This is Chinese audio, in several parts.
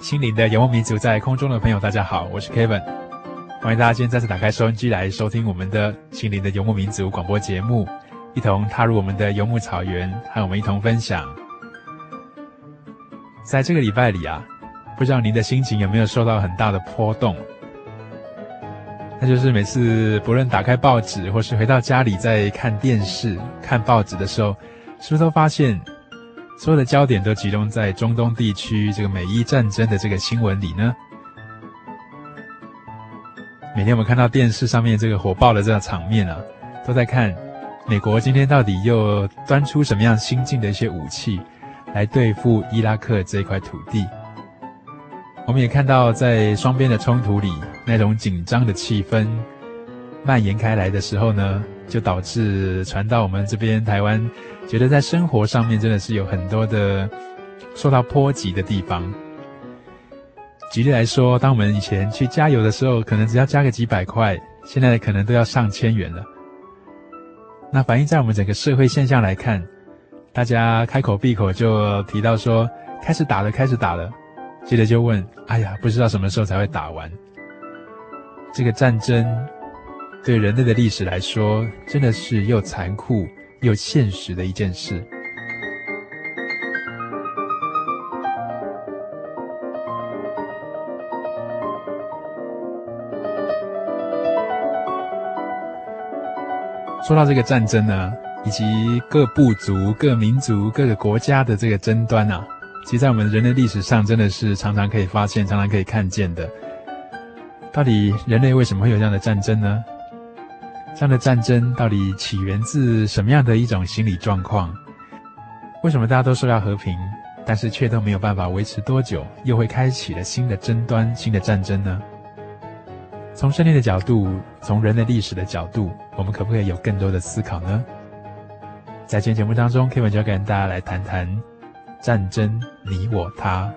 心灵的游牧民族，在空中的朋友，大家好，我是 Kevin，欢迎大家今天再次打开收音机来收听我们的心灵的游牧民族广播节目，一同踏入我们的游牧草原，和我们一同分享。在这个礼拜里啊，不知道您的心情有没有受到很大的波动？那就是每次不论打开报纸，或是回到家里在看电视、看报纸的时候，是不是都发现？所有的焦点都集中在中东地区这个美伊战争的这个新闻里呢。每天我们看到电视上面这个火爆的这个场面啊，都在看美国今天到底又端出什么样新进的一些武器来对付伊拉克这一块土地。我们也看到在双边的冲突里，那种紧张的气氛蔓延开来的时候呢，就导致传到我们这边台湾，觉得在生活上面真的是有很多的受到波及的地方。举例来说，当我们以前去加油的时候，可能只要加个几百块，现在可能都要上千元了。那反映在我们整个社会现象来看，大家开口闭口就提到说开始打了，开始打了，接着就问：哎呀，不知道什么时候才会打完？这个战争对人类的历史来说，真的是又残酷。又现实的一件事。说到这个战争呢，以及各部族、各民族、各个国家的这个争端啊，其实，在我们人类历史上，真的是常常可以发现、常常可以看见的。到底人类为什么会有这样的战争呢？这样的战争到底起源自什么样的一种心理状况？为什么大家都说要和平，但是却都没有办法维持多久，又会开启了新的争端、新的战争呢？从圣经的角度，从人类历史的角度，我们可不可以有更多的思考呢？在今天节目当中，Kevin 就要跟大家来谈谈战争，你我他。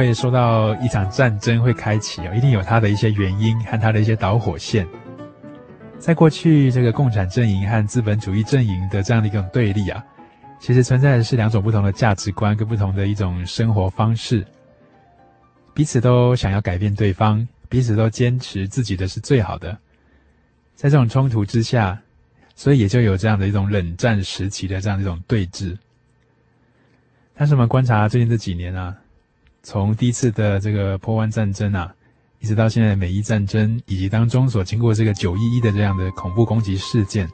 会说到一场战争会开启哦，一定有它的一些原因和它的一些导火线。在过去，这个共产阵营和资本主义阵营的这样的一种对立啊，其实存在的是两种不同的价值观跟不同的一种生活方式，彼此都想要改变对方，彼此都坚持自己的是最好的。在这种冲突之下，所以也就有这样的一种冷战时期的这样一种对峙。但是我们观察最近这几年啊。从第一次的这个破湾战争啊，一直到现在的美伊战争，以及当中所经过这个九一一的这样的恐怖攻击事件，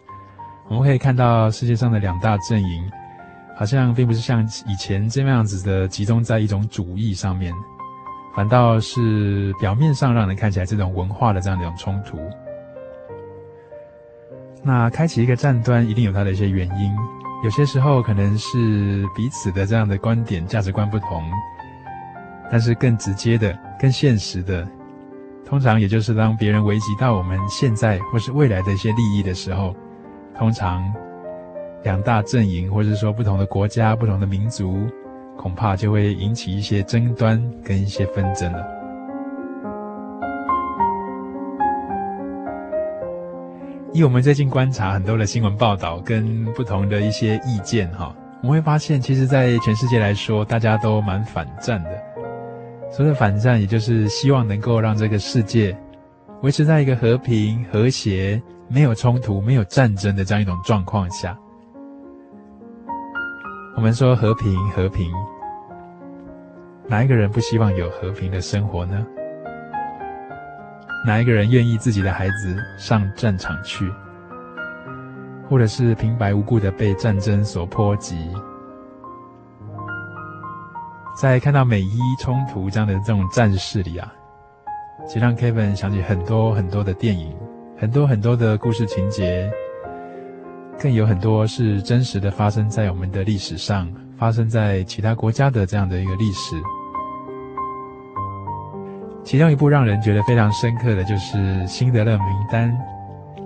我们可以看到世界上的两大阵营，好像并不是像以前这样子的集中在一种主义上面，反倒是表面上让人看起来这种文化的这样的一种冲突。那开启一个战端，一定有它的一些原因，有些时候可能是彼此的这样的观点、价值观不同。但是更直接的、更现实的，通常也就是当别人危及到我们现在或是未来的一些利益的时候，通常两大阵营，或者说不同的国家、不同的民族，恐怕就会引起一些争端跟一些纷争了。以我们最近观察很多的新闻报道跟不同的一些意见，哈，我们会发现，其实，在全世界来说，大家都蛮反战的。所谓的反战，也就是希望能够让这个世界维持在一个和平、和谐、没有冲突、没有战争的这样一种状况下。我们说和平，和平，哪一个人不希望有和平的生活呢？哪一个人愿意自己的孩子上战场去，或者是平白无故的被战争所波及？在看到美伊冲突这样的这种战事里啊，其实让 Kevin 想起很多很多的电影，很多很多的故事情节，更有很多是真实的发生在我们的历史上，发生在其他国家的这样的一个历史。其中一部让人觉得非常深刻的就是《辛德勒名单》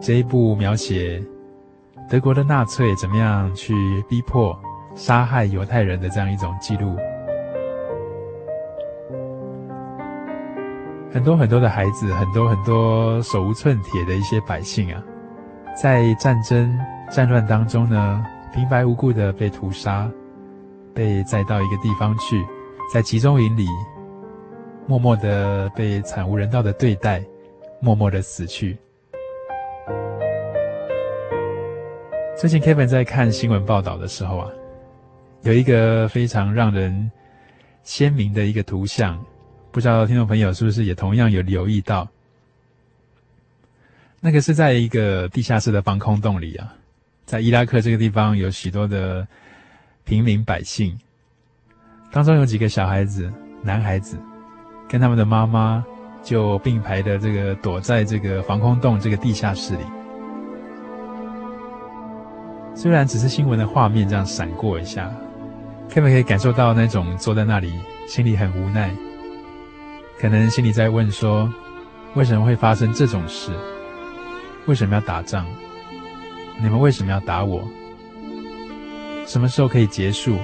这一部描写德国的纳粹怎么样去逼迫、杀害犹太人的这样一种记录。很多很多的孩子，很多很多手无寸铁的一些百姓啊，在战争战乱当中呢，平白无故的被屠杀，被载到一个地方去，在集中营里。默默的被惨无人道的对待，默默的死去。最近 Kevin 在看新闻报道的时候啊，有一个非常让人鲜明的一个图像，不知道听众朋友是不是也同样有留意到？那个是在一个地下室的防空洞里啊，在伊拉克这个地方有许多的平民百姓，当中有几个小孩子，男孩子。跟他们的妈妈就并排的这个躲在这个防空洞这个地下室里，虽然只是新闻的画面这样闪过一下可不可以感受到那种坐在那里心里很无奈，可能心里在问说：为什么会发生这种事？为什么要打仗？你们为什么要打我？什么时候可以结束？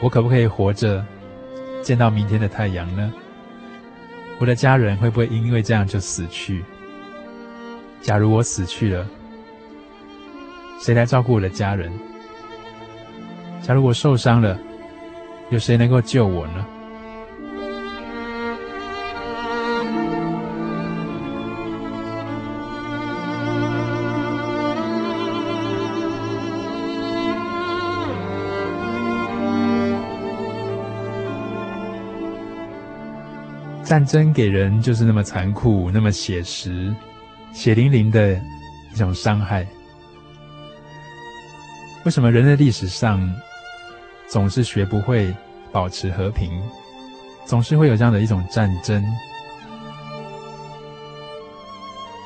我可不可以活着？见到明天的太阳呢？我的家人会不会因为这样就死去？假如我死去了，谁来照顾我的家人？假如我受伤了，有谁能够救我呢？战争给人就是那么残酷，那么写实，血淋淋的一种伤害。为什么人类历史上总是学不会保持和平，总是会有这样的一种战争？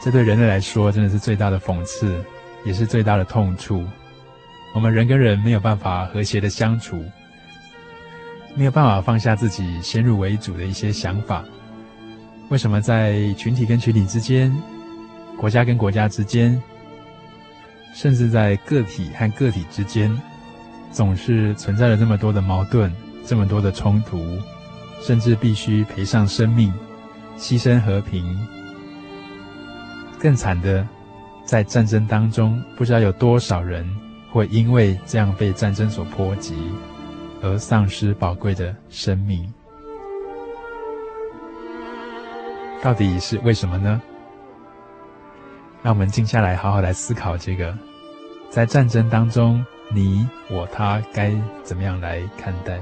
这对人类来说真的是最大的讽刺，也是最大的痛处。我们人跟人没有办法和谐的相处，没有办法放下自己先入为主的一些想法。为什么在群体跟群体之间，国家跟国家之间，甚至在个体和个体之间，总是存在着这么多的矛盾，这么多的冲突，甚至必须赔上生命，牺牲和平？更惨的，在战争当中，不知道有多少人会因为这样被战争所波及，而丧失宝贵的生命。到底是为什么呢？让我们静下来，好好来思考这个，在战争当中，你我他该怎么样来看待？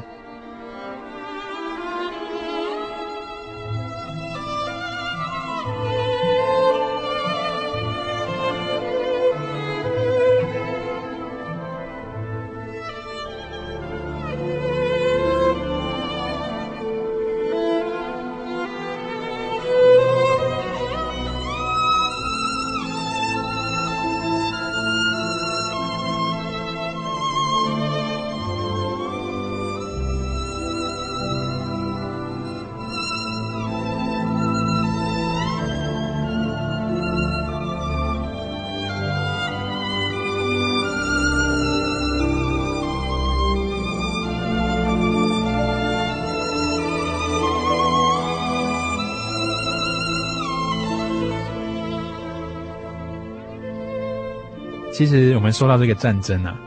其实我们说到这个战争啊，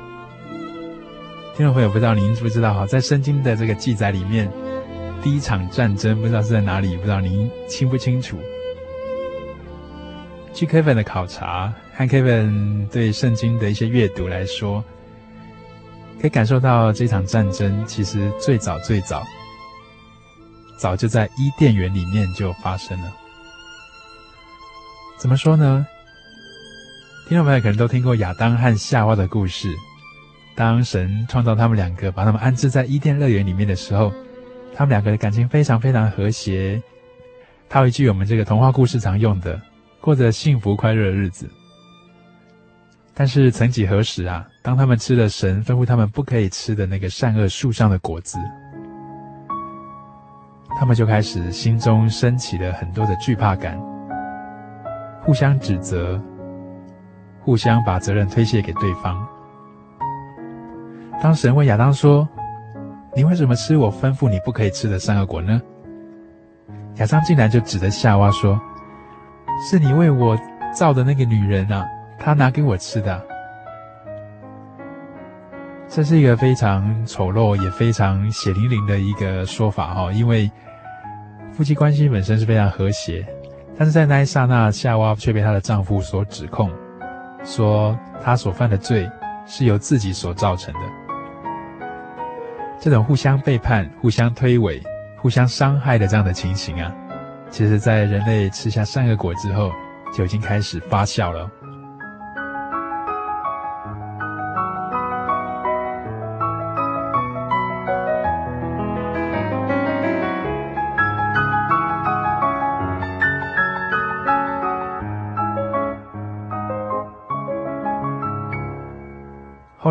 听众朋友不知道您知不知道哈，在圣经的这个记载里面，第一场战争不知道是在哪里，不知道您清不清楚？据 Kevin 的考察和 Kevin 对圣经的一些阅读来说，可以感受到这场战争其实最早最早，早就在伊甸园里面就发生了。怎么说呢？听众朋友可能都听过亚当和夏娃的故事。当神创造他们两个，把他们安置在伊甸乐园里面的时候，他们两个的感情非常非常和谐。他有一句我们这个童话故事常用的。过着幸福快乐的日子，但是曾几何时啊，当他们吃了神吩咐他们不可以吃的那个善恶树上的果子，他们就开始心中升起了很多的惧怕感，互相指责，互相把责任推卸给对方。当神问亚当说：“你为什么吃我吩咐你不可以吃的善恶果呢？”亚当竟然就指着夏娃说。是你为我造的那个女人啊，她拿给我吃的。这是一个非常丑陋也非常血淋淋的一个说法哈，因为夫妻关系本身是非常和谐，但是在那一刹那，夏娃却被她的丈夫所指控，说他所犯的罪是由自己所造成的。这种互相背叛、互相推诿、互相伤害的这样的情形啊。其实，在人类吃下善恶果之后，就已经开始发酵了。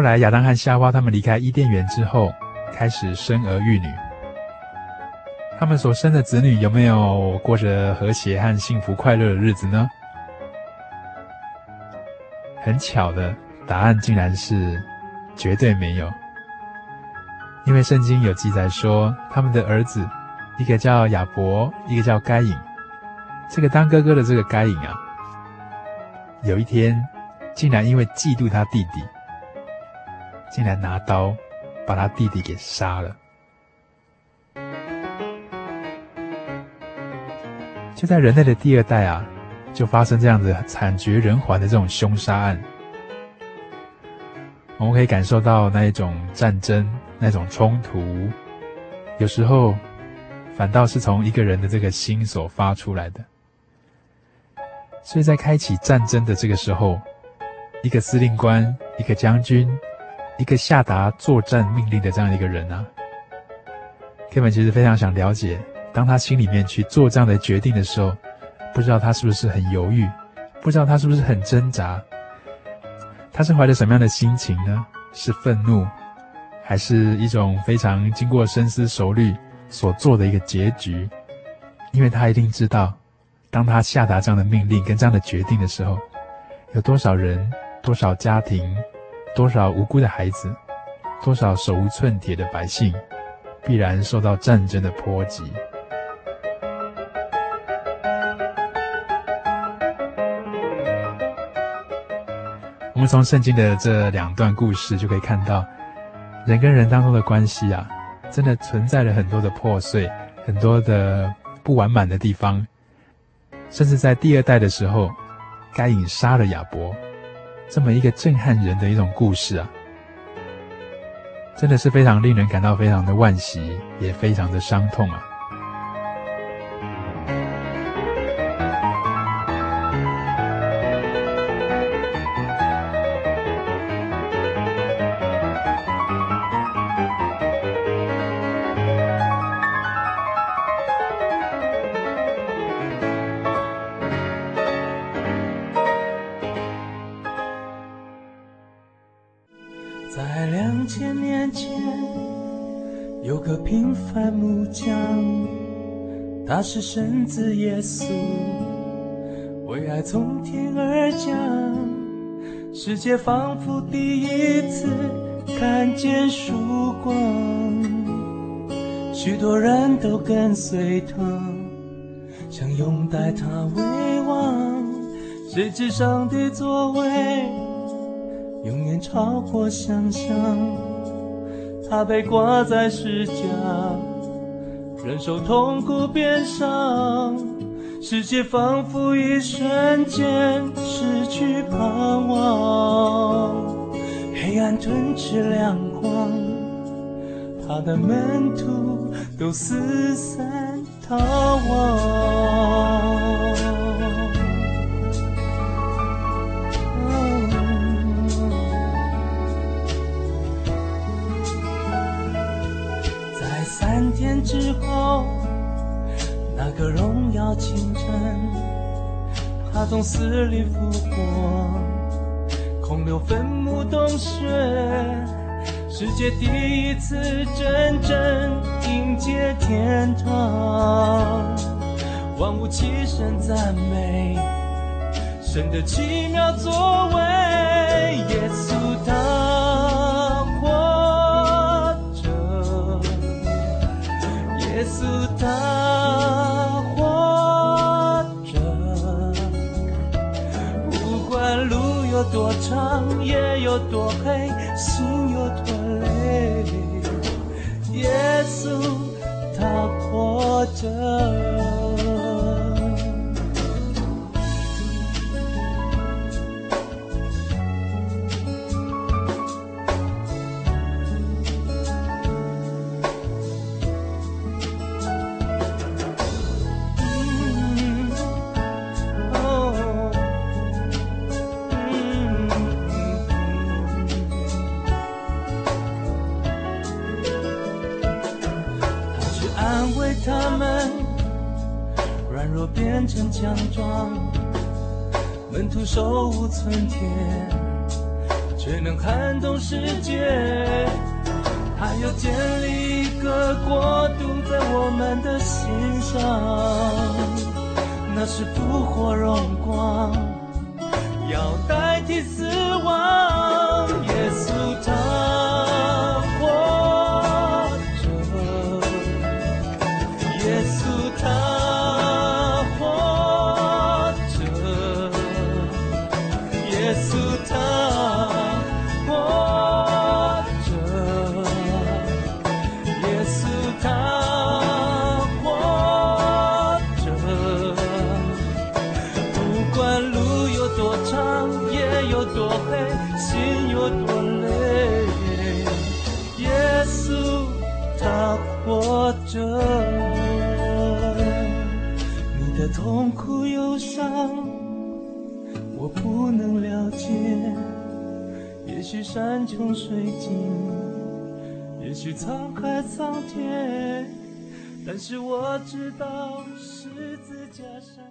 来，亚当和夏娃他们离开伊甸园之后，开始生儿育女。他们所生的子女有没有过着和谐和幸福快乐的日子呢？很巧的，答案竟然是绝对没有。因为圣经有记载说，他们的儿子，一个叫亚伯，一个叫该隐。这个当哥哥的这个该隐啊，有一天竟然因为嫉妒他弟弟，竟然拿刀把他弟弟给杀了。就在人类的第二代啊，就发生这样子惨绝人寰的这种凶杀案。我们可以感受到那一种战争、那种冲突，有时候反倒是从一个人的这个心所发出来的。所以在开启战争的这个时候，一个司令官、一个将军、一个下达作战命令的这样一个人啊 k e 其实非常想了解。当他心里面去做这样的决定的时候，不知道他是不是很犹豫，不知道他是不是很挣扎，他是怀着什么样的心情呢？是愤怒，还是一种非常经过深思熟虑所做的一个结局？因为他一定知道，当他下达这样的命令跟这样的决定的时候，有多少人、多少家庭、多少无辜的孩子、多少手无寸铁的百姓，必然受到战争的波及。我们从圣经的这两段故事就可以看到，人跟人当中的关系啊，真的存在了很多的破碎，很多的不完满的地方。甚至在第二代的时候，该隐杀了亚伯，这么一个震撼人的一种故事啊，真的是非常令人感到非常的惋惜，也非常的伤痛啊。是神子耶稣，为爱从天而降，世界仿佛第一次看见曙光，许多人都跟随他，想拥戴他为王，谁知上帝作为永远超过想象。他被挂在十架，忍受痛苦悲伤，世界仿佛一瞬间失去盼望，黑暗吞噬亮光，他的门徒都四散逃亡。他从死里复活，空留坟墓洞穴，世界第一次真正迎接天堂，万物齐声赞美神的奇妙作为，耶稣他。有多长，夜有多黑，心有多累，耶稣他活着。强壮，门徒手无寸铁，却能撼动世界。他要建立一个国度在我们的心上，那是复活荣光，要代替死山穷水尽，也许沧海桑田，但是我知道十字架上。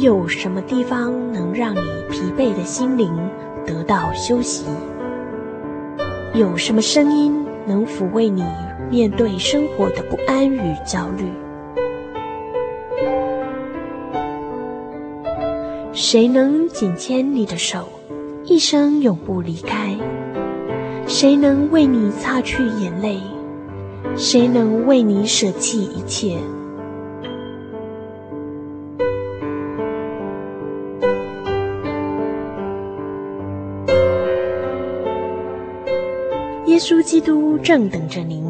有什么地方能让你疲惫的心灵得到休息？有什么声音能抚慰你面对生活的不安与焦虑？谁能紧牵你的手，一生永不离开？谁能为你擦去眼泪？谁能为你舍弃一切？耶稣基督正等着您，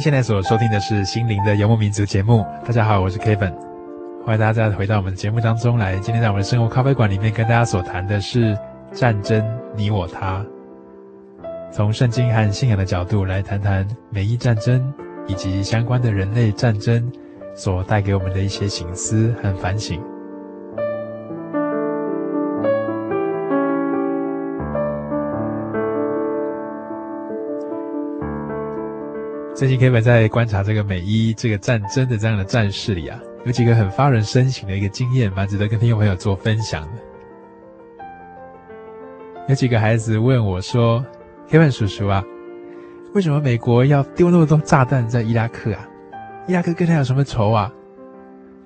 现在所收听的是《心灵的游牧民族》节目。大家好，我是 Kevin，欢迎大家回到我们的节目当中来。今天在我们的生活咖啡馆里面，跟大家所谈的是战争、你我他。从圣经和信仰的角度来谈谈美伊战争以及相关的人类战争所带给我们的一些省思和反省。最近 Kevin 在观察这个美伊这个战争的这样的战事里啊，有几个很发人深省的一个经验，蛮值得跟听众朋友做分享的。有几个孩子问我说：“Kevin 叔叔啊，为什么美国要丢那么多炸弹在伊拉克啊？伊拉克跟他有什么仇啊？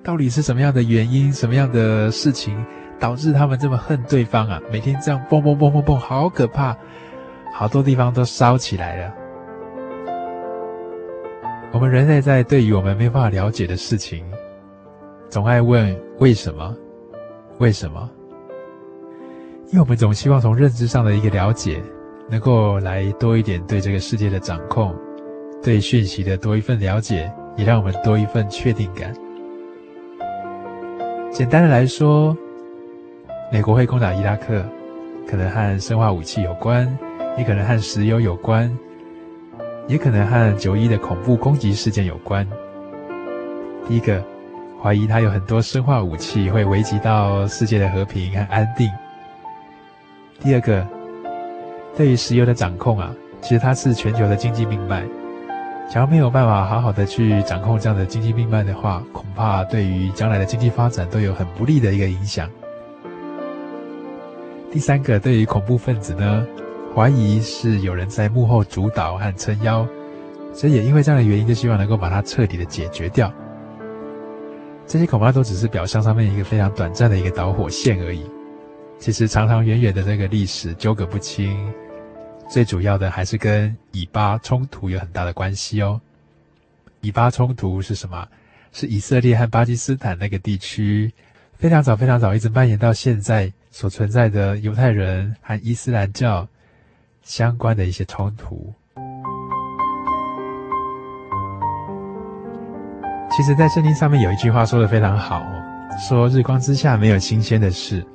到底是什么样的原因、什么样的事情导致他们这么恨对方啊？每天这样嘣嘣嘣嘣嘣，好可怕，好多地方都烧起来了。”我们人类在对于我们没办法了解的事情，总爱问为什么？为什么？因为我们总希望从认知上的一个了解，能够来多一点对这个世界的掌控，对讯息的多一份了解，也让我们多一份确定感。简单的来说，美国会攻打伊拉克，可能和生化武器有关，也可能和石油有关。也可能和九一的恐怖攻击事件有关。第一个，怀疑它有很多生化武器，会危及到世界的和平和安定。第二个，对于石油的掌控啊，其实它是全球的经济命脉。假如没有办法好好的去掌控这样的经济命脉的话，恐怕对于将来的经济发展都有很不利的一个影响。第三个，对于恐怖分子呢，怀疑是有人在幕后主导和撑腰，所以也因为这样的原因，就希望能够把它彻底的解决掉。这些恐怕都只是表象上面一个非常短暂的一个导火线而已。其实长长远远的这个历史纠葛不清，最主要的还是跟以巴冲突有很大的关系哦。以巴冲突是什么？是以色列和巴基斯坦那个地区，非常早非常早一直蔓延到现在所存在的犹太人和伊斯兰教。相关的一些冲突，其实，在圣经上面有一句话说得非常好，说“日光之下没有新鲜的事”。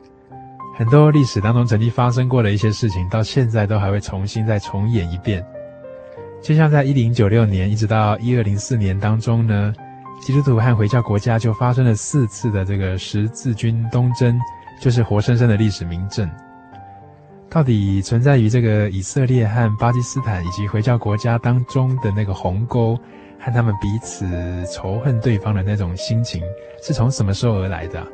很多历史当中曾经发生过的一些事情，到现在都还会重新再重演一遍。就像在一零九六年一直到一二零四年当中呢，基督徒和回教国家就发生了四次的这个十字军东征，就是活生生的历史名证。到底存在于这个以色列和巴基斯坦以及回教国家当中的那个鸿沟，和他们彼此仇恨对方的那种心情，是从什么时候而来的？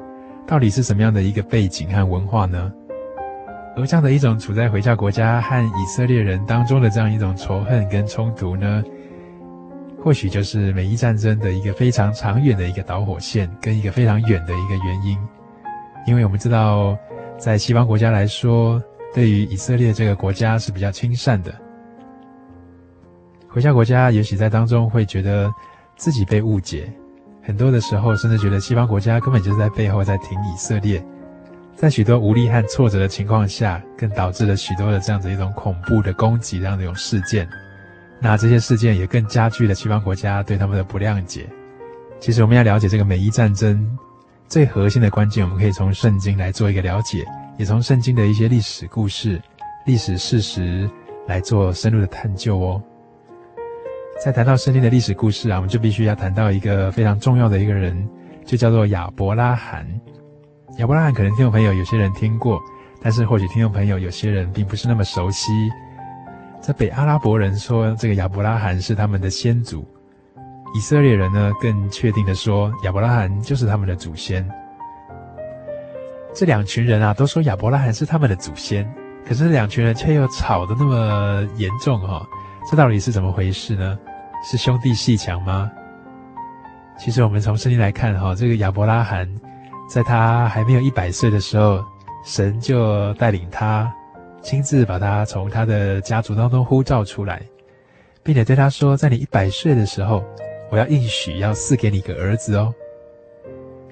到底是什么样的一个背景和文化呢？而这样的一种处在回教国家和以色列人当中的这样一种仇恨跟冲突呢，或许就是美伊战争的一个非常长远的一个导火线，跟一个非常远的一个原因。因为我们知道，在西方国家来说，对于以色列这个国家是比较亲善的，回教国家也许在当中会觉得自己被误解，很多的时候甚至觉得西方国家根本就是在背后在挺以色列，在许多无力和挫折的情况下，更导致了许多的这样子一种恐怖的攻击这样的一种事件，那这些事件也更加剧了西方国家对他们的不谅解。其实我们要了解这个美伊战争最核心的关键，我们可以从圣经来做一个了解。也从圣经的一些历史故事、历史事实来做深入的探究哦。在谈到圣经的历史故事啊，我们就必须要谈到一个非常重要的一个人，就叫做亚伯拉罕。亚伯拉罕可能听众朋友有些人听过，但是或许听众朋友有些人并不是那么熟悉。在北阿拉伯人说这个亚伯拉罕是他们的先祖，以色列人呢更确定的说亚伯拉罕就是他们的祖先。这两群人啊，都说亚伯拉罕是他们的祖先，可是这两群人却又吵得那么严重哈、哦，这到底是怎么回事呢？是兄弟鬩墙吗？其实我们从圣经来看哈，这个亚伯拉罕在他还没有一百岁的时候，神就带领他亲自把他从他的家族当中呼召出来，并且对他说，在你一百岁的时候，我要应许要赐给你一个儿子哦。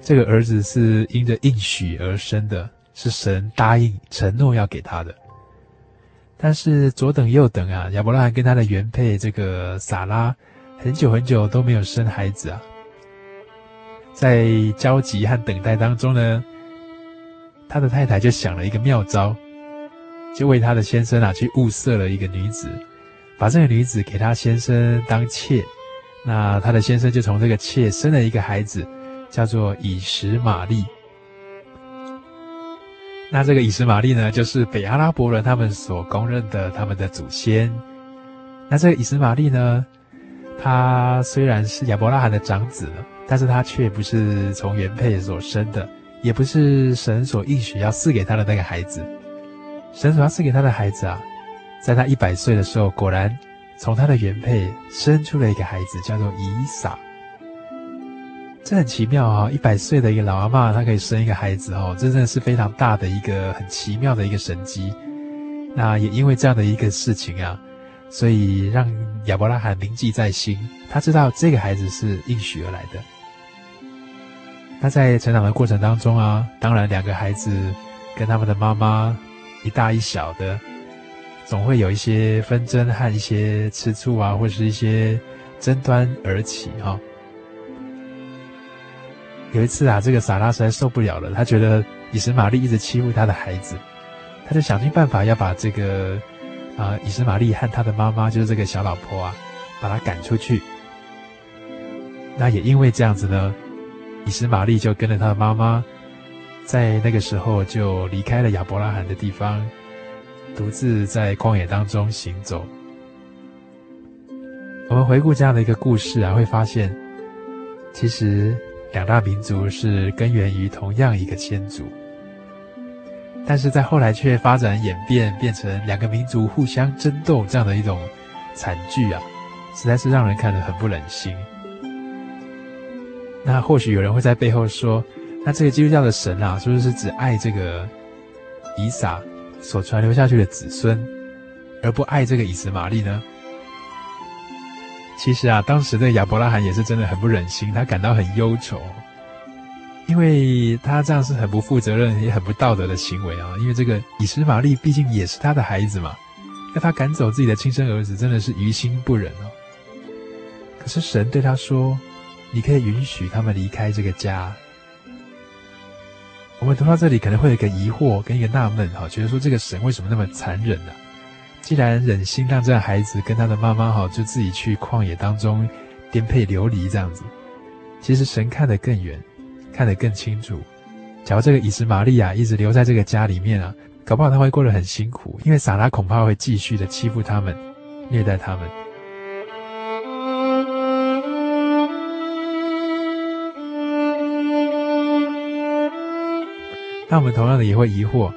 这个儿子是因着应许而生的，是神答应承诺要给他的。但是左等右等啊，亚伯拉罕跟他的原配这个撒拉，很久很久都没有生孩子啊。在焦急和等待当中呢，他的太太就想了一个妙招，就为他的先生啊去物色了一个女子，把这个女子给他先生当妾。那他的先生就从这个妾生了一个孩子，叫做以实玛利。那这个以实玛利呢，就是北阿拉伯人他们所公认的他们的祖先。那这个以实玛利呢，他虽然是亚伯拉罕的长子，但是他却不是从原配所生的，也不是神所应许要赐给他的那个孩子。神所要赐给他的孩子啊，在他一百岁的时候，果然。从他的原配生出了一个孩子，叫做以撒。这很奇妙啊、一百岁的一个老阿妈，她可以生一个孩子哦，这真的是非常大的一个很奇妙的一个神迹。那也因为这样的一个事情啊，所以让亚伯拉罕铭记在心。他知道这个孩子是应许而来的。那在成长的过程当中啊，当然两个孩子跟他们的妈妈一大一小的。总会有一些纷争和一些吃醋啊，或是一些争端而起哈、有一次啊，这个撒拉实在受不了了，他觉得以实玛利一直欺负他的孩子，他就想尽办法要把这个啊以实玛利和他的妈妈，就是这个小老婆啊，把他赶出去。那也因为这样子呢，以实玛利就跟着他的妈妈，在那个时候就离开了亚伯拉罕的地方。独自在旷野当中行走。我们回顾这样的一个故事啊，会发现，其实两大民族是根源于同样一个先祖，但是在后来却发展演变，变成两个民族互相争斗这样的一种惨剧啊，实在是让人看得很不忍心。那或许有人会在背后说，那这个基督教的神啊，是不是只爱这个以撒？所传留下去的子孙，而不爱这个以实玛利呢？其实啊，当时的亚伯拉罕也是真的很不忍心，他感到很忧愁，因为他这样是很不负责任也很不道德的行为啊。因为这个以实玛利毕竟也是他的孩子嘛，要他赶走自己的亲生儿子，真的是于心不忍哦。可是神对他说：“你可以允许他们离开这个家。”我们读到这里可能会有一个疑惑跟一个纳闷哈，觉得说这个神为什么那么残忍呢？既然忍心让这个孩子跟他的妈妈哈，就自己去旷野当中颠沛流离这样子，其实神看得更远，看得更清楚。假如这个以实玛利亚一直留在这个家里面啊，搞不好他会过得很辛苦，因为撒拉恐怕会继续的欺负他们，虐待他们。那我们同样的也会疑惑：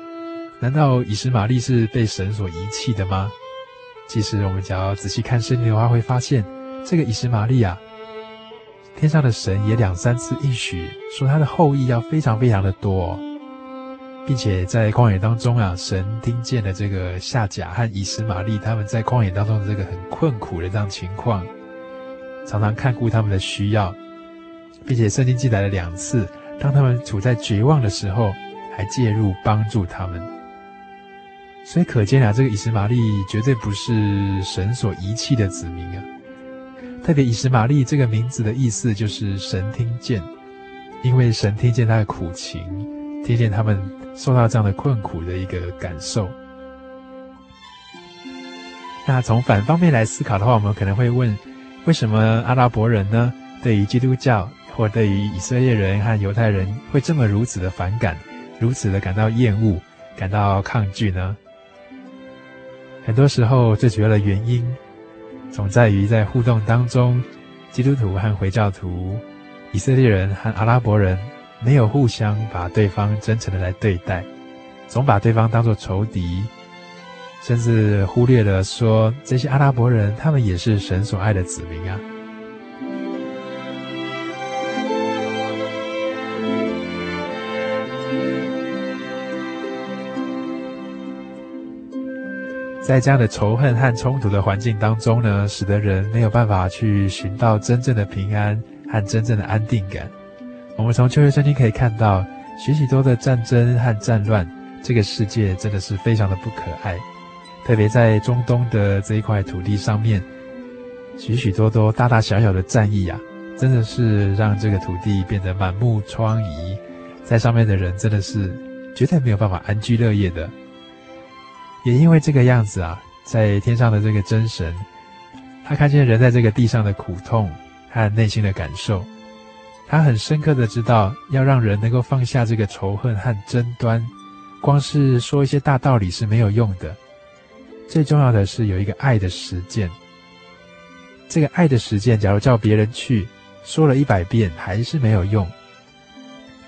难道以实玛利是被神所遗弃的吗？其实我们只要仔细看圣经的话，会发现这个以实玛利啊，天上的神也两三次应许说他的后裔要非常非常的多，并且在旷野当中啊，神听见了这个夏甲和以实玛利他们在旷野当中的这个很困苦的这样情况，常常看顾他们的需要，并且圣经记载了两次，当他们处在绝望的时候。还介入帮助他们，所以可见啊，这个以实玛利绝对不是神所遗弃的子民啊。特别以实玛利这个名字的意思就是神听见，因为神听见他的苦情，听见他们受到这样的困苦的一个感受。那从反方面来思考的话，我们可能会问：为什么阿拉伯人呢，对于基督教或对于以色列人和犹太人会这么如此的反感？如此的感到厌恶，感到抗拒呢？很多时候，最主要的原因，总在于在互动当中，基督徒和回教徒、以色列人和阿拉伯人，没有互相把对方真诚的来对待，总把对方当作仇敌，甚至忽略了说，这些阿拉伯人，他们也是神所爱的子民啊。在这样的仇恨和冲突的环境当中呢，使得人没有办法去寻到真正的平安和真正的安定感。我们从旧约圣经可以看到，许许多多的战争和战乱，这个世界真的是非常的不可爱。特别在中东的这一块土地上面，许许多多大大小小的战役啊，真的是让这个土地变得满目疮痍，在上面的人真的是绝对没有办法安居乐业的。也因为这个样子啊，在天上的这个真神，他看见人在这个地上的苦痛和内心的感受，他很深刻的知道，要让人能够放下这个仇恨和争端，光是说一些大道理是没有用的。最重要的是有一个爱的实践。这个爱的实践，假如叫别人去说了一百遍，还是没有用。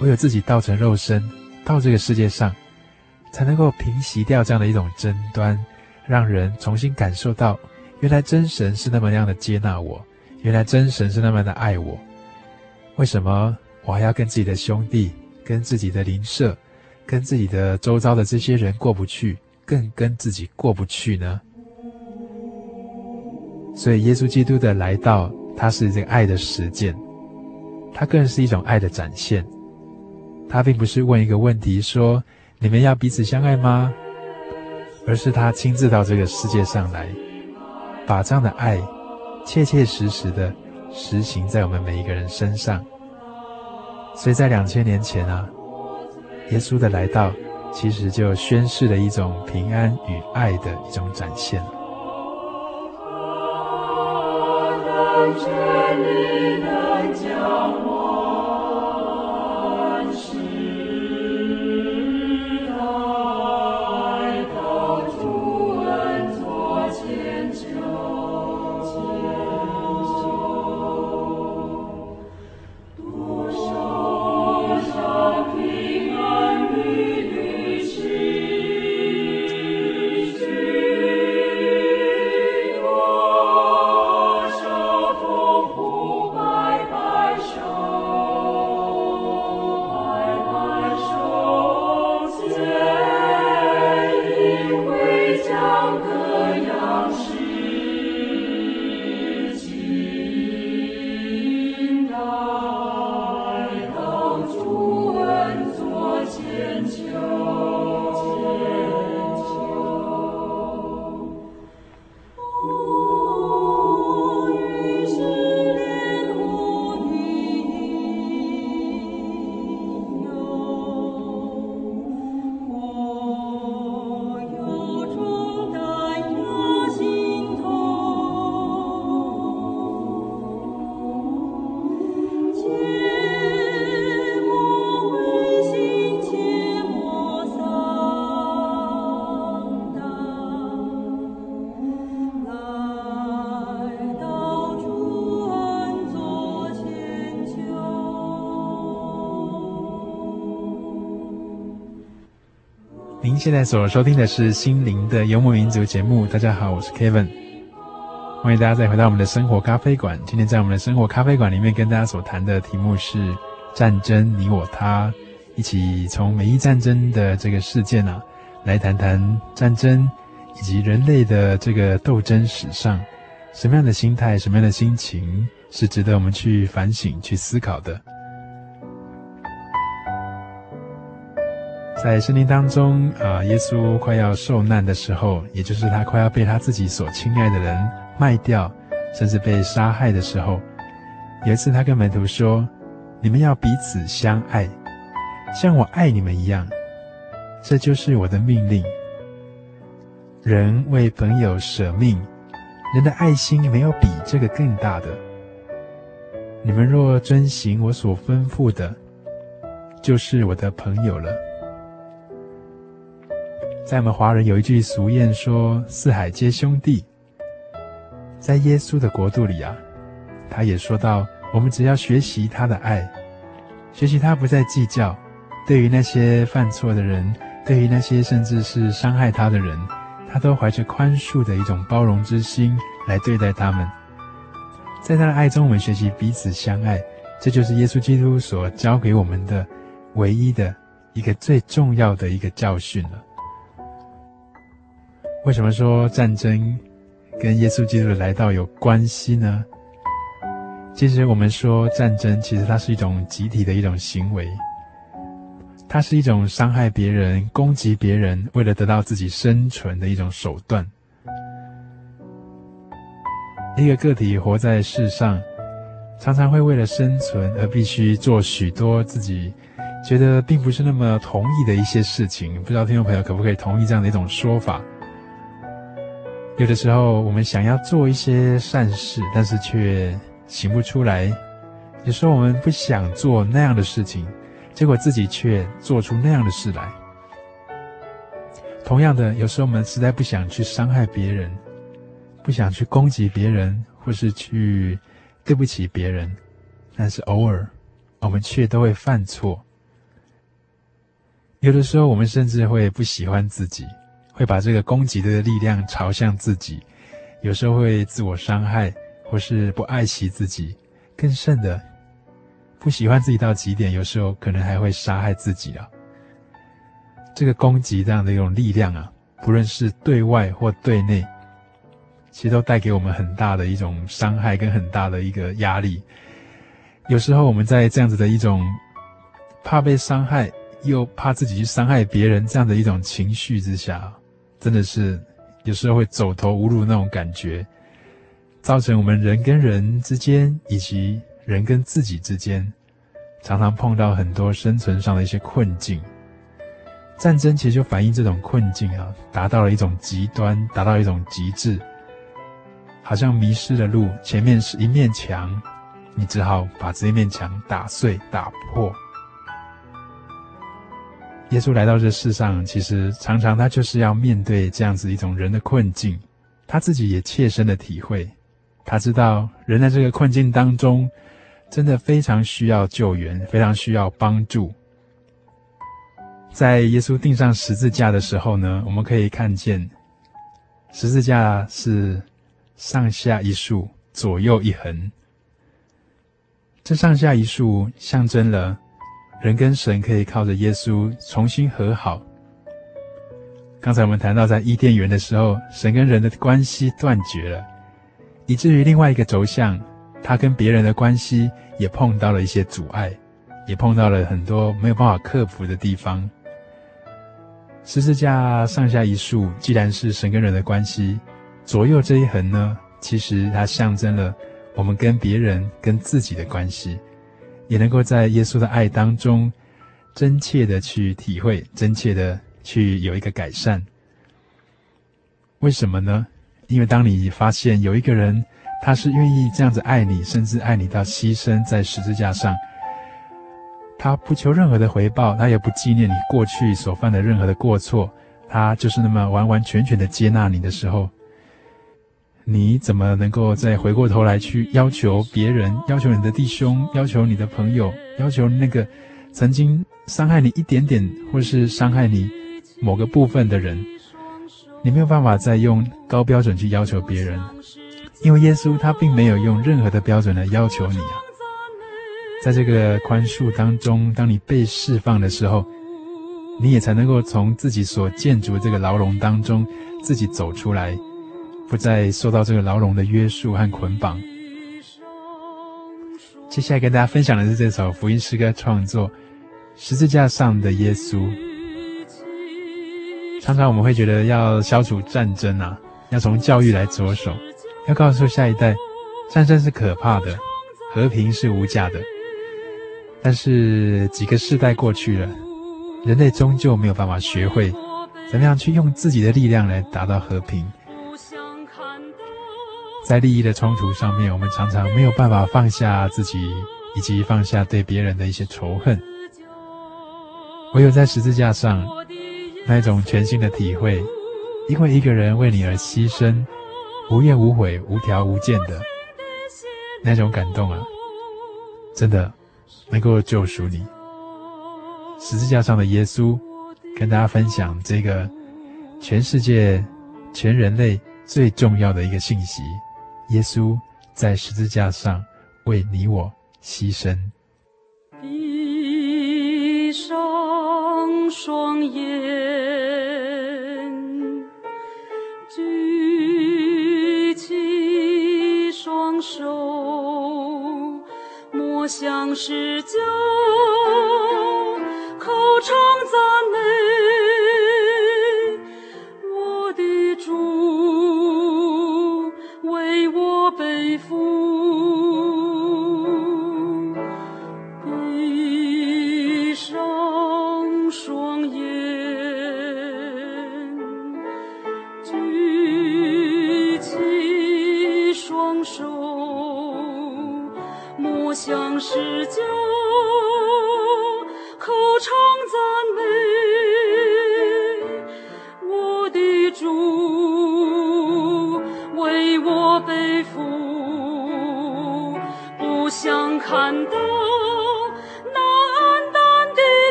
唯有自己道成肉身到这个世界上，才能够平息掉这样的一种争端，让人重新感受到，原来真神是那么样的接纳我，原来真神是那么的爱我。为什么我还要跟自己的兄弟、跟自己的邻舍、跟自己的周遭的这些人过不去，更跟自己过不去呢？所以，耶稣基督的来到，他是这个爱的实践，他更是一种爱的展现。他并不是问一个问题说：“你们要彼此相爱吗？”而是他亲自到这个世界上来，把这样的爱切切实实的实行在我们每一个人身上。所以在两千年前啊，耶稣的来到，其实就宣示了一种平安与爱的一种展现。现在所收听的是《心灵的游牧民族》节目。大家好，我是 Kevin，欢迎大家再回到我们的生活咖啡馆。今天在我们的生活咖啡馆里面，跟大家所谈的题目是战争，你我他，一起从美伊战争的这个事件啊，来谈谈战争以及人类的这个斗争史上，什么样的心态、什么样的心情是值得我们去反省、去思考的。在圣经当中，啊，耶稣快要受难的时候，也就是他快要被他自己所亲爱的人卖掉，甚至被杀害的时候，有一次他跟门徒说：“你们要彼此相爱，像我爱你们一样，这就是我的命令。人为朋友舍命，人的爱心没有比这个更大的。你们若遵行我所吩咐的，就是我的朋友了。”在我们华人有一句俗谚说：“四海皆兄弟。”在耶稣的国度里啊，他也说到：我们只要学习他的爱，学习他不再计较，对于那些犯错的人，对于那些甚至是伤害他的人，他都怀着宽恕的一种包容之心来对待他们。在他的爱中，我们学习彼此相爱，这就是耶稣基督所教给我们的唯一的一个最重要的一个教训了。为什么说战争跟耶稣基督的来到有关系呢？其实我们说战争，其实它是一种集体的一种行为，它是一种伤害别人、攻击别人，为了得到自己生存的一种手段。一个个体活在世上，常常会为了生存而必须做许多自己觉得并不是那么同意的一些事情。不知道听众朋友可不可以同意这样的一种说法？有的时候，我们想要做一些善事，但是却行不出来；有时候，我们不想做那样的事情，结果自己却做出那样的事来。同样的，有时候我们实在不想去伤害别人，不想去攻击别人，或是去对不起别人，但是偶尔，我们却都会犯错。有的时候，我们甚至会不喜欢自己。会把这个攻击的力量朝向自己，有时候会自我伤害，或是不爱惜自己，更甚的，不喜欢自己到极点，有时候可能还会杀害自己啊。这个攻击这样的一种力量啊，不论是对外或对内，其实都带给我们很大的一种伤害跟很大的一个压力。有时候我们在这样子的一种怕被伤害，又怕自己去伤害别人这样的一种情绪之下。真的是有时候会走投无路那种感觉，造成我们人跟人之间，以及人跟自己之间，常常碰到很多生存上的一些困境。战争其实就反映这种困境啊，达到了一种极端，达到一种极致，好像迷失了路，前面是一面墙，你只好把这一面墙打碎、打破。耶稣来到这世上，其实常常他就是要面对这样子一种人的困境，他自己也切身的体会，他知道人在这个困境当中，真的非常需要救援，非常需要帮助。在耶稣钉上十字架的时候呢，我们可以看见，十字架是上下一竖，左右一横，这上下一竖象征了。人跟神可以靠着耶稣重新和好。刚才我们谈到，在伊甸园的时候，神跟人的关系断绝了，以至于另外一个轴向，他跟别人的关系也碰到了一些阻碍，也碰到了很多没有办法克服的地方。十字架上下一竖，既然是神跟人的关系，左右这一横呢，其实它象征了我们跟别人、跟自己的关系。也能够在耶稣的爱当中，真切的去体会，真切的去有一个改善。为什么呢？因为当你发现有一个人，他是愿意这样子爱你，甚至爱你到牺牲在十字架上，他不求任何的回报，他也不纪念你过去所犯的任何的过错，他就是那么完完全全的接纳你的时候。你怎么能够再回过头来去要求别人，要求你的弟兄，要求你的朋友，要求那个曾经伤害你一点点，或是伤害你某个部分的人？你没有办法再用高标准去要求别人，因为耶稣他并没有用任何的标准来要求你啊。在这个宽恕当中，当你被释放的时候，你也才能够从自己所建筑的这个牢笼当中自己走出来。不再受到这个牢笼的约束和捆绑。接下来跟大家分享的是这首福音诗歌创作《十字架上的耶稣》。常常我们会觉得要消除战争啊，要从教育来着手，要告诉下一代，战争是可怕的，和平是无价的。但是几个世代过去了，人类终究没有办法学会怎么样去用自己的力量来达到和平。在利益的冲突上面，我们常常没有办法放下自己，以及放下对别人的一些仇恨。唯有在十字架上，那一种全新的体会，因为一个人为你而牺牲，无怨无悔、无条无间的那种感动啊，真的能够救赎你。十字架上的耶稣，跟大家分享这个全世界、全人类最重要的一个信息。耶稣在十字架上为你我牺牲。闭上双眼，举起双手，默想施教，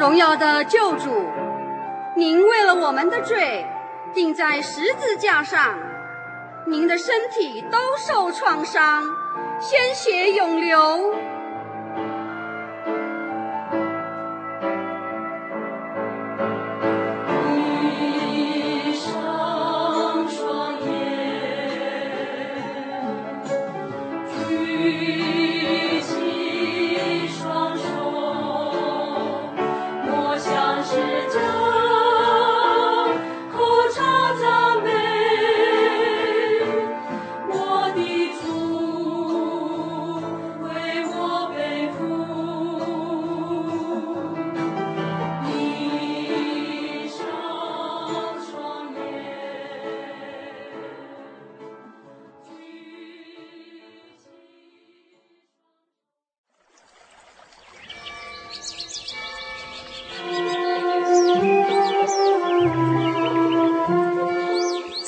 荣耀的救主，您为了我们的罪钉在十字架上，您的身体都受创伤，鲜血涌流。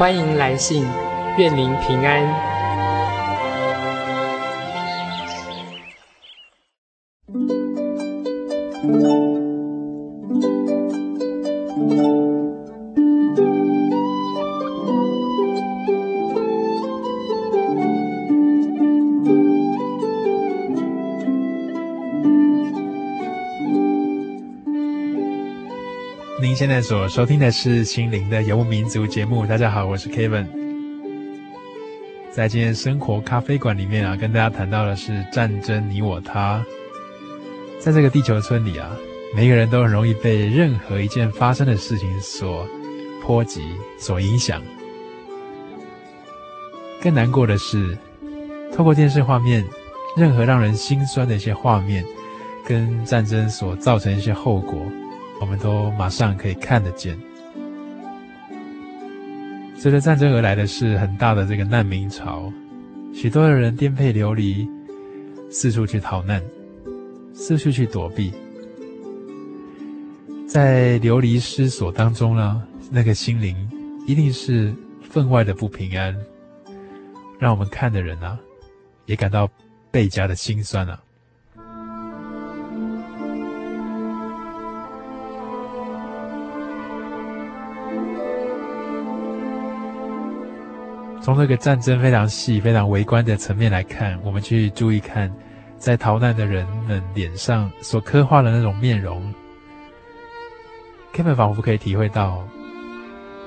欢迎来信，愿您平安。现在所收听的是《心灵的游牧民族》节目。大家好，我是 Kevin。在今天生活咖啡馆里面啊，跟大家谈到的是战争你我他。在这个地球村里啊，每个人都很容易被任何一件发生的事情所波及、所影响。更难过的是，透过电视画面，任何让人心酸的一些画面，跟战争所造成一些后果。我们都马上可以看得见。随着战争而来的是很大的这个难民潮，许多的人颠沛流离，四处去逃难，四处去躲避。在流离失所当中呢，那个心灵一定是分外的不平安，让我们看的人啊，也感到倍加的心酸啊。从那个战争非常细、非常微观的层面来看，我们去注意看，在逃难的人们脸上所刻画的那种面容，根本仿佛可以体会到，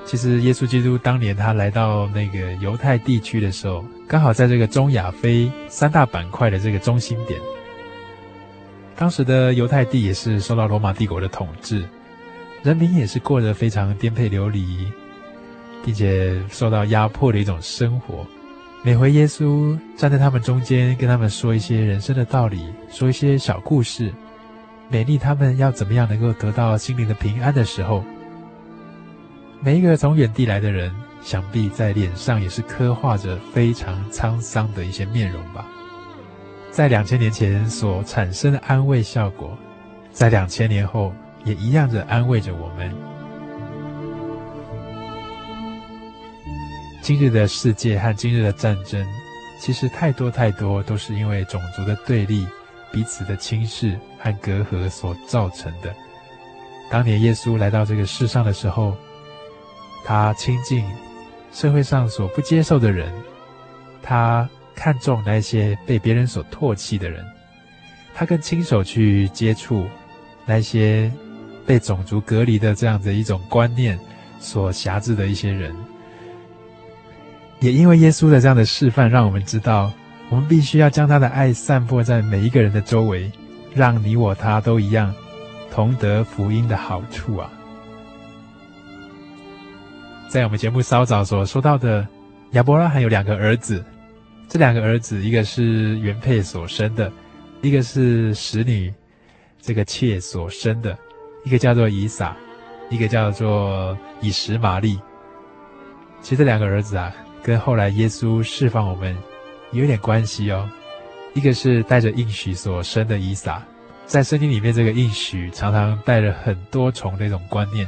其实耶稣基督当年他来到那个犹太地区的时候，刚好在这个中亚非三大板块的这个中心点。当时的犹太地也是受到罗马帝国的统治，人民也是过得非常颠沛流离。并且受到压迫的一种生活。每回耶稣站在他们中间，跟他们说一些人生的道理，说一些小故事，勉励他们要怎么样能够得到心灵的平安的时候，每一个从远地来的人，想必在脸上也是刻画着非常沧桑的一些面容吧。在两千年前所产生的安慰效果，在两千年后也一样的安慰着我们。今日的世界和今日的战争，其实太多太多都是因为种族的对立、彼此的轻视和隔阂所造成的。当年耶稣来到这个世上的时候，他亲近社会上所不接受的人，他看重那些被别人所唾弃的人，他更亲手去接触那些被种族隔离的这样的一种观念所辖制的一些人。也因为耶稣的这样的示范，让我们知道，我们必须要将他的爱散播在每一个人的周围，让你我他都一样，同得福音的好处啊。在我们节目稍早所说到的，亚伯拉罕有两个儿子，这两个儿子，一个是原配所生的，一个是使女这个妾所生的，一个叫做以撒，一个叫做以实玛利。其实这两个儿子啊，跟后来耶稣释放我们有点关系哦。一个是带着应许所生的以撒，在圣经里面，这个应许常常带着很多重的一种观念。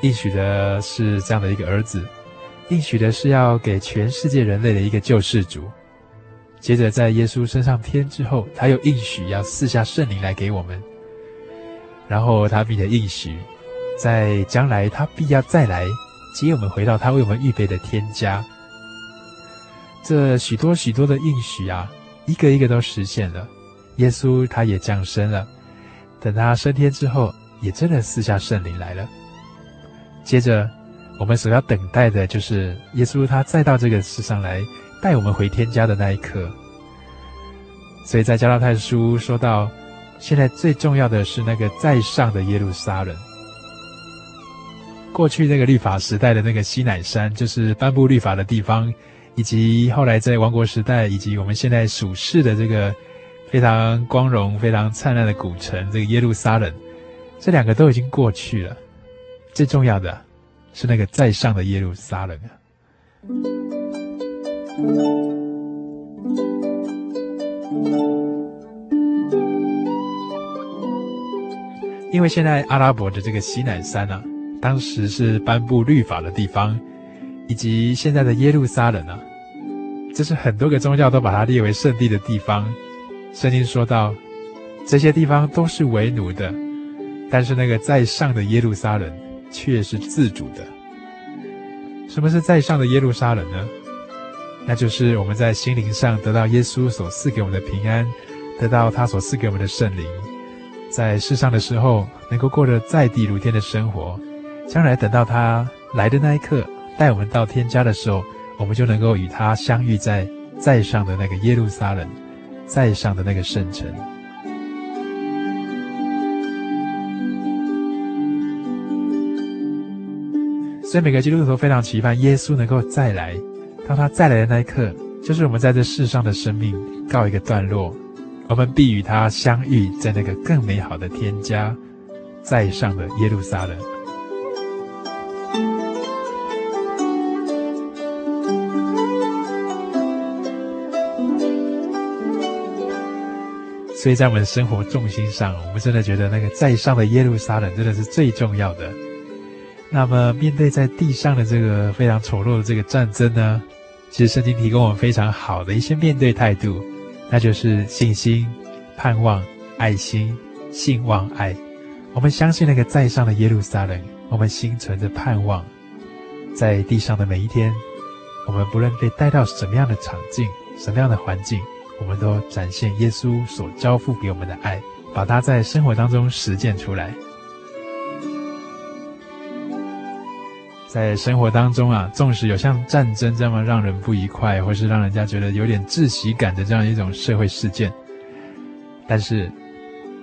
应许的是这样的一个儿子，应许的是要给全世界人类的一个救世主。接着，在耶稣升上天之后，他又应许要赐下圣灵来给我们。然后他并且应许，在将来他必要再来接我们回到他为我们预备的天家。这许多许多的应许啊，一个一个都实现了。耶稣他也降生了，等他升天之后，也真的赐下圣灵来了。接着，我们所要等待的就是耶稣他再到这个世上来带我们回天家的那一刻。所以在加拉太书说到，现在最重要的是那个在上的耶路撒冷。过去那个律法时代的那个西乃山，就是颁布律法的地方，以及后来在王国时代，以及我们现在属世的这个非常光荣、非常灿烂的古城，这个耶路撒冷，这两个都已经过去了。最重要的是那个在上的耶路撒冷啊！因为现在阿拉伯的这个西乃山啊，当时是颁布律法的地方，以及现在的耶路撒冷啊，这是很多个宗教都把它列为圣地的地方。圣经说到，这些地方都是为奴的，但是那个在上的耶路撒冷。却是自主的。什么是在上的耶路撒冷呢？那就是我们在心灵上得到耶稣所赐给我们的平安，得到他所赐给我们的圣灵，在世上的时候能够过着在地如天的生活，将来等到他来的那一刻，带我们到天家的时候，我们就能够与他相遇在在上的那个耶路撒冷，在上的那个圣城。所以每个基督徒都非常期盼耶稣能够再来。当他再来的那一刻，就是我们在这世上的生命告一个段落，我们必与他相遇在那个更美好的天家，在上的耶路撒冷。所以在我们的生活重心上，我们真的觉得那个在上的耶路撒冷真的是最重要的。那么，面对在地上的这个非常丑陋的这个战争呢，其实圣经提供我们非常好的一些面对态度，那就是信心、盼望、爱心、信望爱。我们相信那个在上的耶路撒冷，我们心存着盼望，在地上的每一天，我们不论被带到什么样的场景、什么样的环境，我们都展现耶稣所交付给我们的爱，把它在生活当中实践出来。在生活当中啊，纵使有像战争这么让人不愉快，或是让人家觉得有点窒息感的这样一种社会事件，但是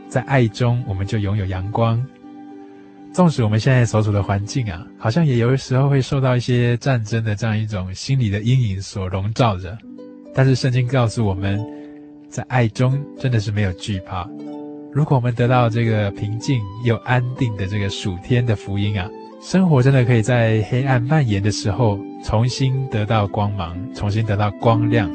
在爱中，我们就拥有阳光。纵使我们现在所处的环境啊，好像也有时候会受到一些战争的这样一种心理的阴影所笼罩着，但是圣经告诉我们，在爱中真的是没有惧怕。如果我们得到这个平静又安定的这个暑天的福音啊。生活真的可以在黑暗蔓延的时候，重新得到光芒，重新得到光亮。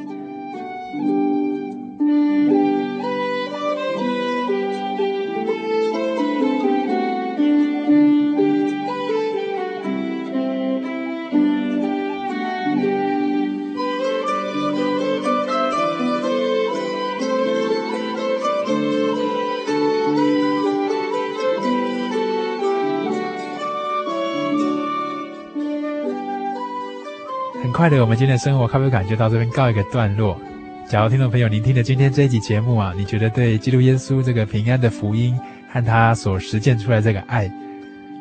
快的，我们今天的生活咖啡馆就到这边告一个段落。假如听众朋友您听了今天这一集节目啊，你觉得对基督耶稣这个平安的福音和他所实践出来这个爱，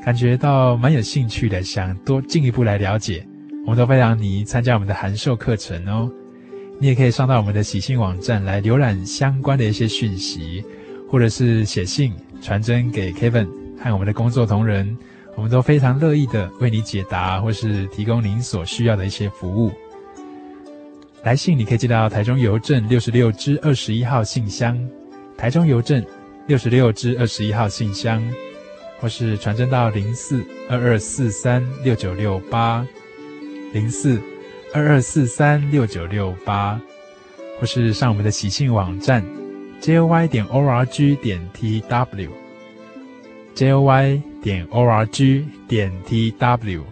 感觉到蛮有兴趣的，想多进一步来了解，我们都非常你参加我们的函授课程哦。你也可以上到我们的喜信网站来浏览相关的一些讯息，或者是写信传真给 Kevin 和我们的工作同仁，我们都非常乐意的为你解答，或是提供您所需要的一些服务。来信你可以寄到台中邮政六十六支二十一号信箱，台中邮政六十六支二十一号信箱，或是传真到零四二二四三六九六八零四。二二四三六九六八，或是上我们的喜信网站 j o y 点 o r g 点 t w j o y 点 o r g 点 t w。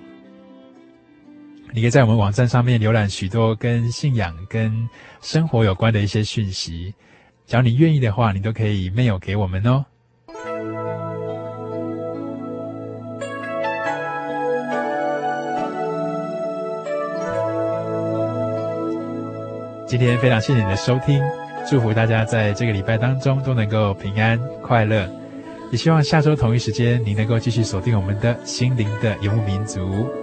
你可以在我们网站上面浏览许多跟信仰、跟生活有关的一些讯息。只要你愿意的话，你都可以 mail 给我们哦。今天非常谢谢你的收听，祝福大家在这个礼拜当中都能够平安快乐，也希望下周同一时间您能够继续锁定我们的心灵的游牧民族。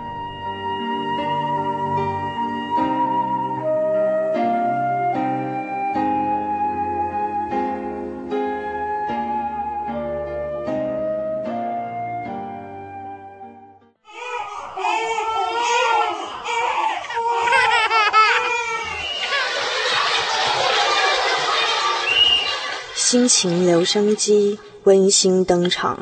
情留声机温馨登场。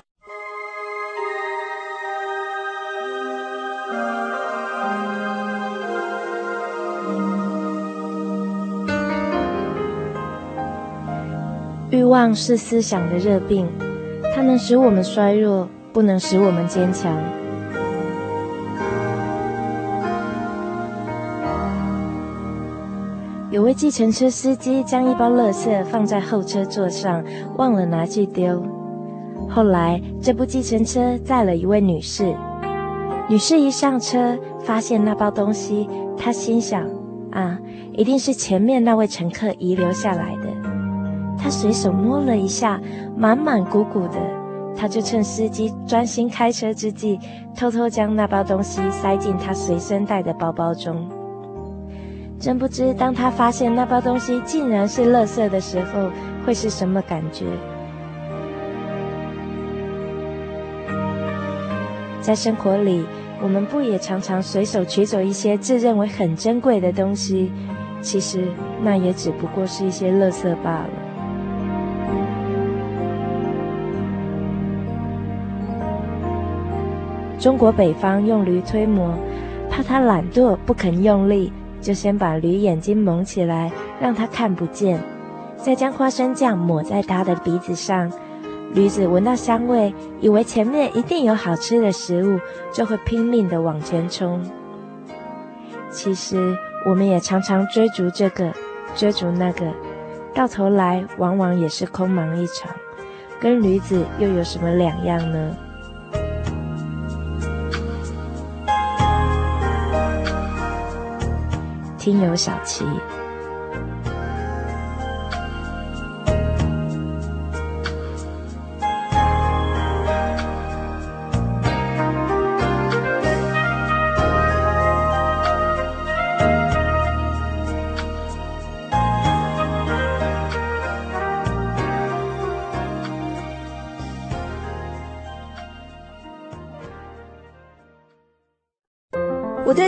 欲望是思想的热病，它能使我们衰弱，不能使我们坚强。有位计程车司机将一包垃圾放在后车座上，忘了拿去丢。后来，这部计程车载了一位女士。女士一上车，发现那包东西，她心想：啊，一定是前面那位乘客遗留下来的。她随手摸了一下，满满鼓鼓的。她就趁司机专心开车之际，偷偷将那包东西塞进她随身带的包包中。真不知，当他发现那包东西竟然是垃圾的时候，会是什么感觉？在生活里，我们不也常常随手取走一些自认为很珍贵的东西？其实，那也只不过是一些垃圾罢了。中国北方用驴推磨，怕它懒惰不肯用力。就先把驴眼睛蒙起来，让它看不见，再将花生酱抹在它的鼻子上。驴子闻到香味，以为前面一定有好吃的食物，就会拼命地往前冲。其实，我们也常常追逐这个，追逐那个，到头来往往也是空忙一场，跟驴子又有什么两样呢？听友小琪。